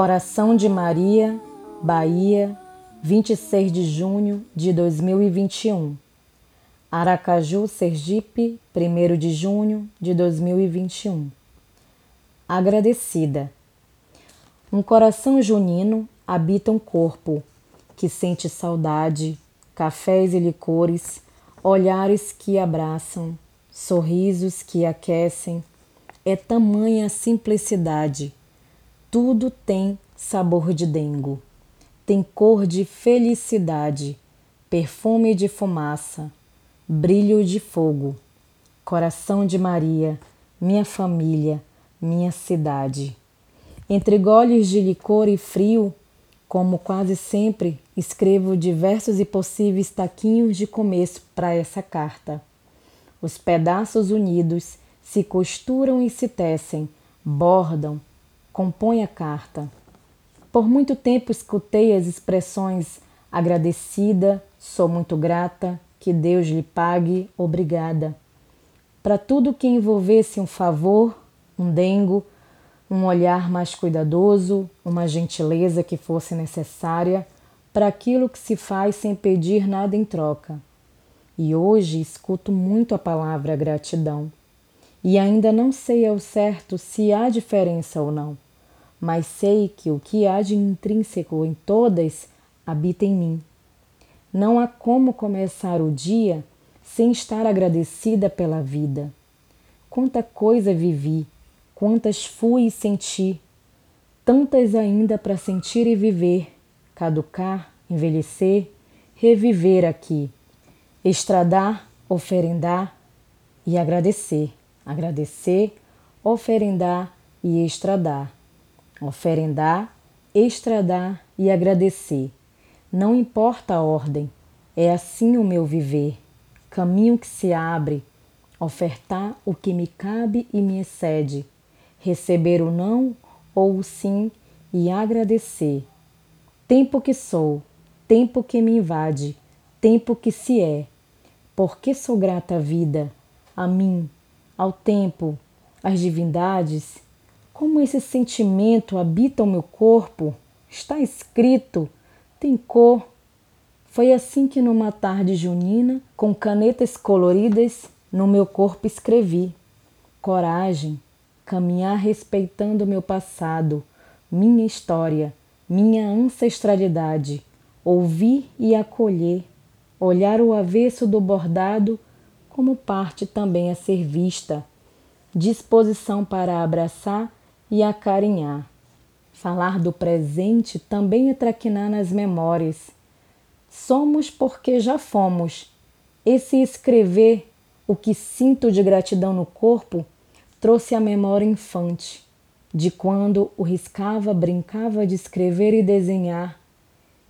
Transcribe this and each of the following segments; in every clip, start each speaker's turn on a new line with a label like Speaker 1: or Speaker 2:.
Speaker 1: Coração de Maria, Bahia, 26 de junho de 2021. Aracaju, Sergipe, 1 de junho de 2021. Agradecida. Um coração junino habita um corpo que sente saudade, cafés e licores, olhares que abraçam, sorrisos que aquecem. É tamanha simplicidade. Tudo tem sabor de dengo tem cor de felicidade, perfume de fumaça, brilho de fogo. Coração de Maria, minha família, minha cidade. Entre goles de licor e frio, como quase sempre, escrevo diversos e possíveis taquinhos de começo para essa carta. Os pedaços unidos se costuram e se tecem, bordam, compõem a carta. Por muito tempo escutei as expressões agradecida, sou muito grata, que Deus lhe pague, obrigada. Para tudo que envolvesse um favor, um dengo, um olhar mais cuidadoso, uma gentileza que fosse necessária para aquilo que se faz sem pedir nada em troca. E hoje escuto muito a palavra gratidão. E ainda não sei ao certo se há diferença ou não mas sei que o que há de intrínseco em todas habita em mim. Não há como começar o dia sem estar agradecida pela vida. Quanta coisa vivi, quantas fui e senti, tantas ainda para sentir e viver, caducar, envelhecer, reviver aqui, estradar, oferendar e agradecer, agradecer, oferendar e estradar oferendar, extradar e agradecer. Não importa a ordem, é assim o meu viver. Caminho que se abre, ofertar o que me cabe e me excede, receber o não ou o sim e agradecer. Tempo que sou, tempo que me invade, tempo que se é. Porque sou grata à vida, a mim, ao tempo, às divindades como esse sentimento habita o meu corpo, está escrito, tem cor. Foi assim que numa tarde junina, com canetas coloridas, no meu corpo escrevi: coragem, caminhar respeitando meu passado, minha história, minha ancestralidade, ouvir e acolher, olhar o avesso do bordado como parte também a ser vista, disposição para abraçar e acarinhar. Falar do presente também é traquinar nas memórias. Somos porque já fomos. Esse escrever o que sinto de gratidão no corpo trouxe a memória infante, de quando o riscava, brincava de escrever e desenhar.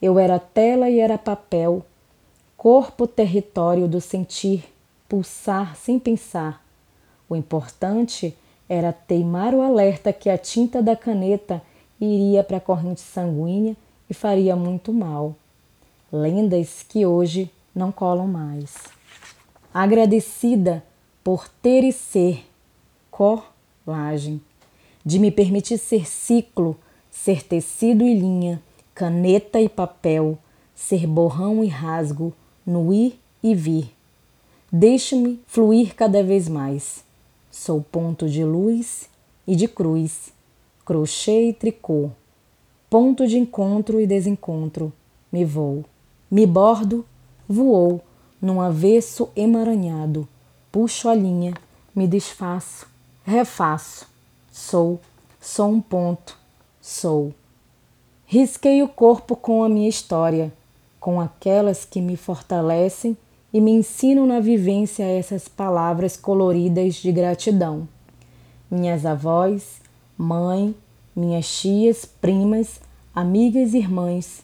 Speaker 1: Eu era tela e era papel, corpo território do sentir, pulsar sem pensar. O importante era teimar o alerta que a tinta da caneta iria para a corrente sanguínea e faria muito mal. Lendas que hoje não colam mais. Agradecida por ter e ser colagem, de me permitir ser ciclo, ser tecido e linha, caneta e papel, ser borrão e rasgo, no ir e vir. Deixe-me fluir cada vez mais Sou ponto de luz e de cruz, crochê e tricô, ponto de encontro e desencontro, me vou, me bordo, voou, num avesso emaranhado, puxo a linha, me desfaço, refaço, sou, sou um ponto, sou. Risquei o corpo com a minha história, com aquelas que me fortalecem e me ensinam na vivência essas palavras coloridas de gratidão. Minhas avós, mãe, minhas tias, primas, amigas e irmãs.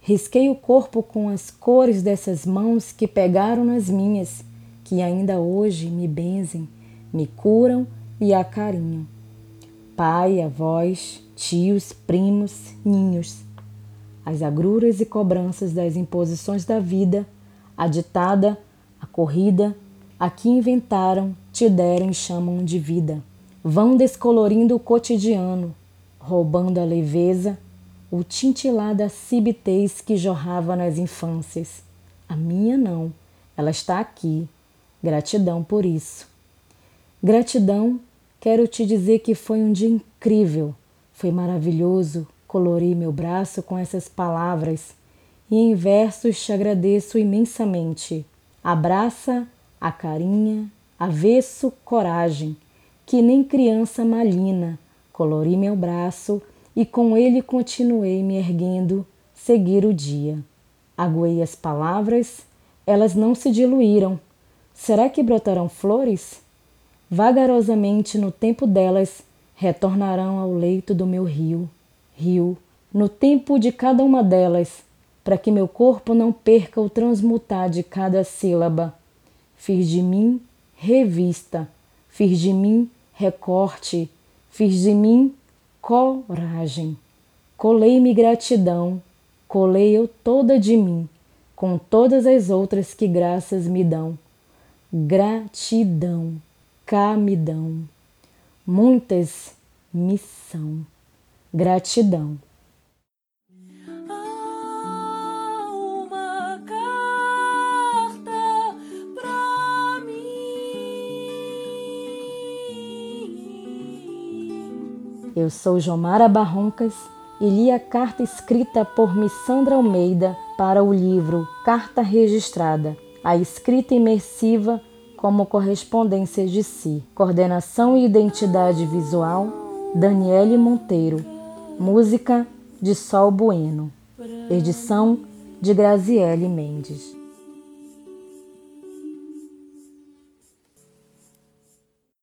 Speaker 1: Risquei o corpo com as cores dessas mãos que pegaram nas minhas, que ainda hoje me benzem, me curam e acarinham. Pai, avós, tios, primos, ninhos. As agruras e cobranças das imposições da vida, a ditada, a corrida, a que inventaram, te deram e chamam de vida. Vão descolorindo o cotidiano, roubando a leveza, o tintilar da cibitez que jorrava nas infâncias. A minha não, ela está aqui. Gratidão por isso. Gratidão, quero te dizer que foi um dia incrível, foi maravilhoso colorir meu braço com essas palavras e em versos te agradeço imensamente. Abraça, a carinha, avesso, coragem, que nem criança malina, colori meu braço e com ele continuei me erguendo, seguir o dia. Aguei as palavras, elas não se diluíram. Será que brotarão flores? Vagarosamente, no tempo delas, retornarão ao leito do meu rio, rio, no tempo de cada uma delas, para que meu corpo não perca o transmutar de cada sílaba. Fiz de mim revista, fiz de mim recorte, fiz de mim coragem. Colei-me gratidão, colei eu toda de mim, com todas as outras que graças me dão. Gratidão, cá me dão. Muitas me são. Gratidão. Eu sou Jomara Barroncas e li a carta escrita por Missandra Almeida para o livro Carta Registrada, a escrita imersiva como correspondência de si. Coordenação e identidade visual, Daniele Monteiro. Música de Sol Bueno. Edição de Graziele Mendes.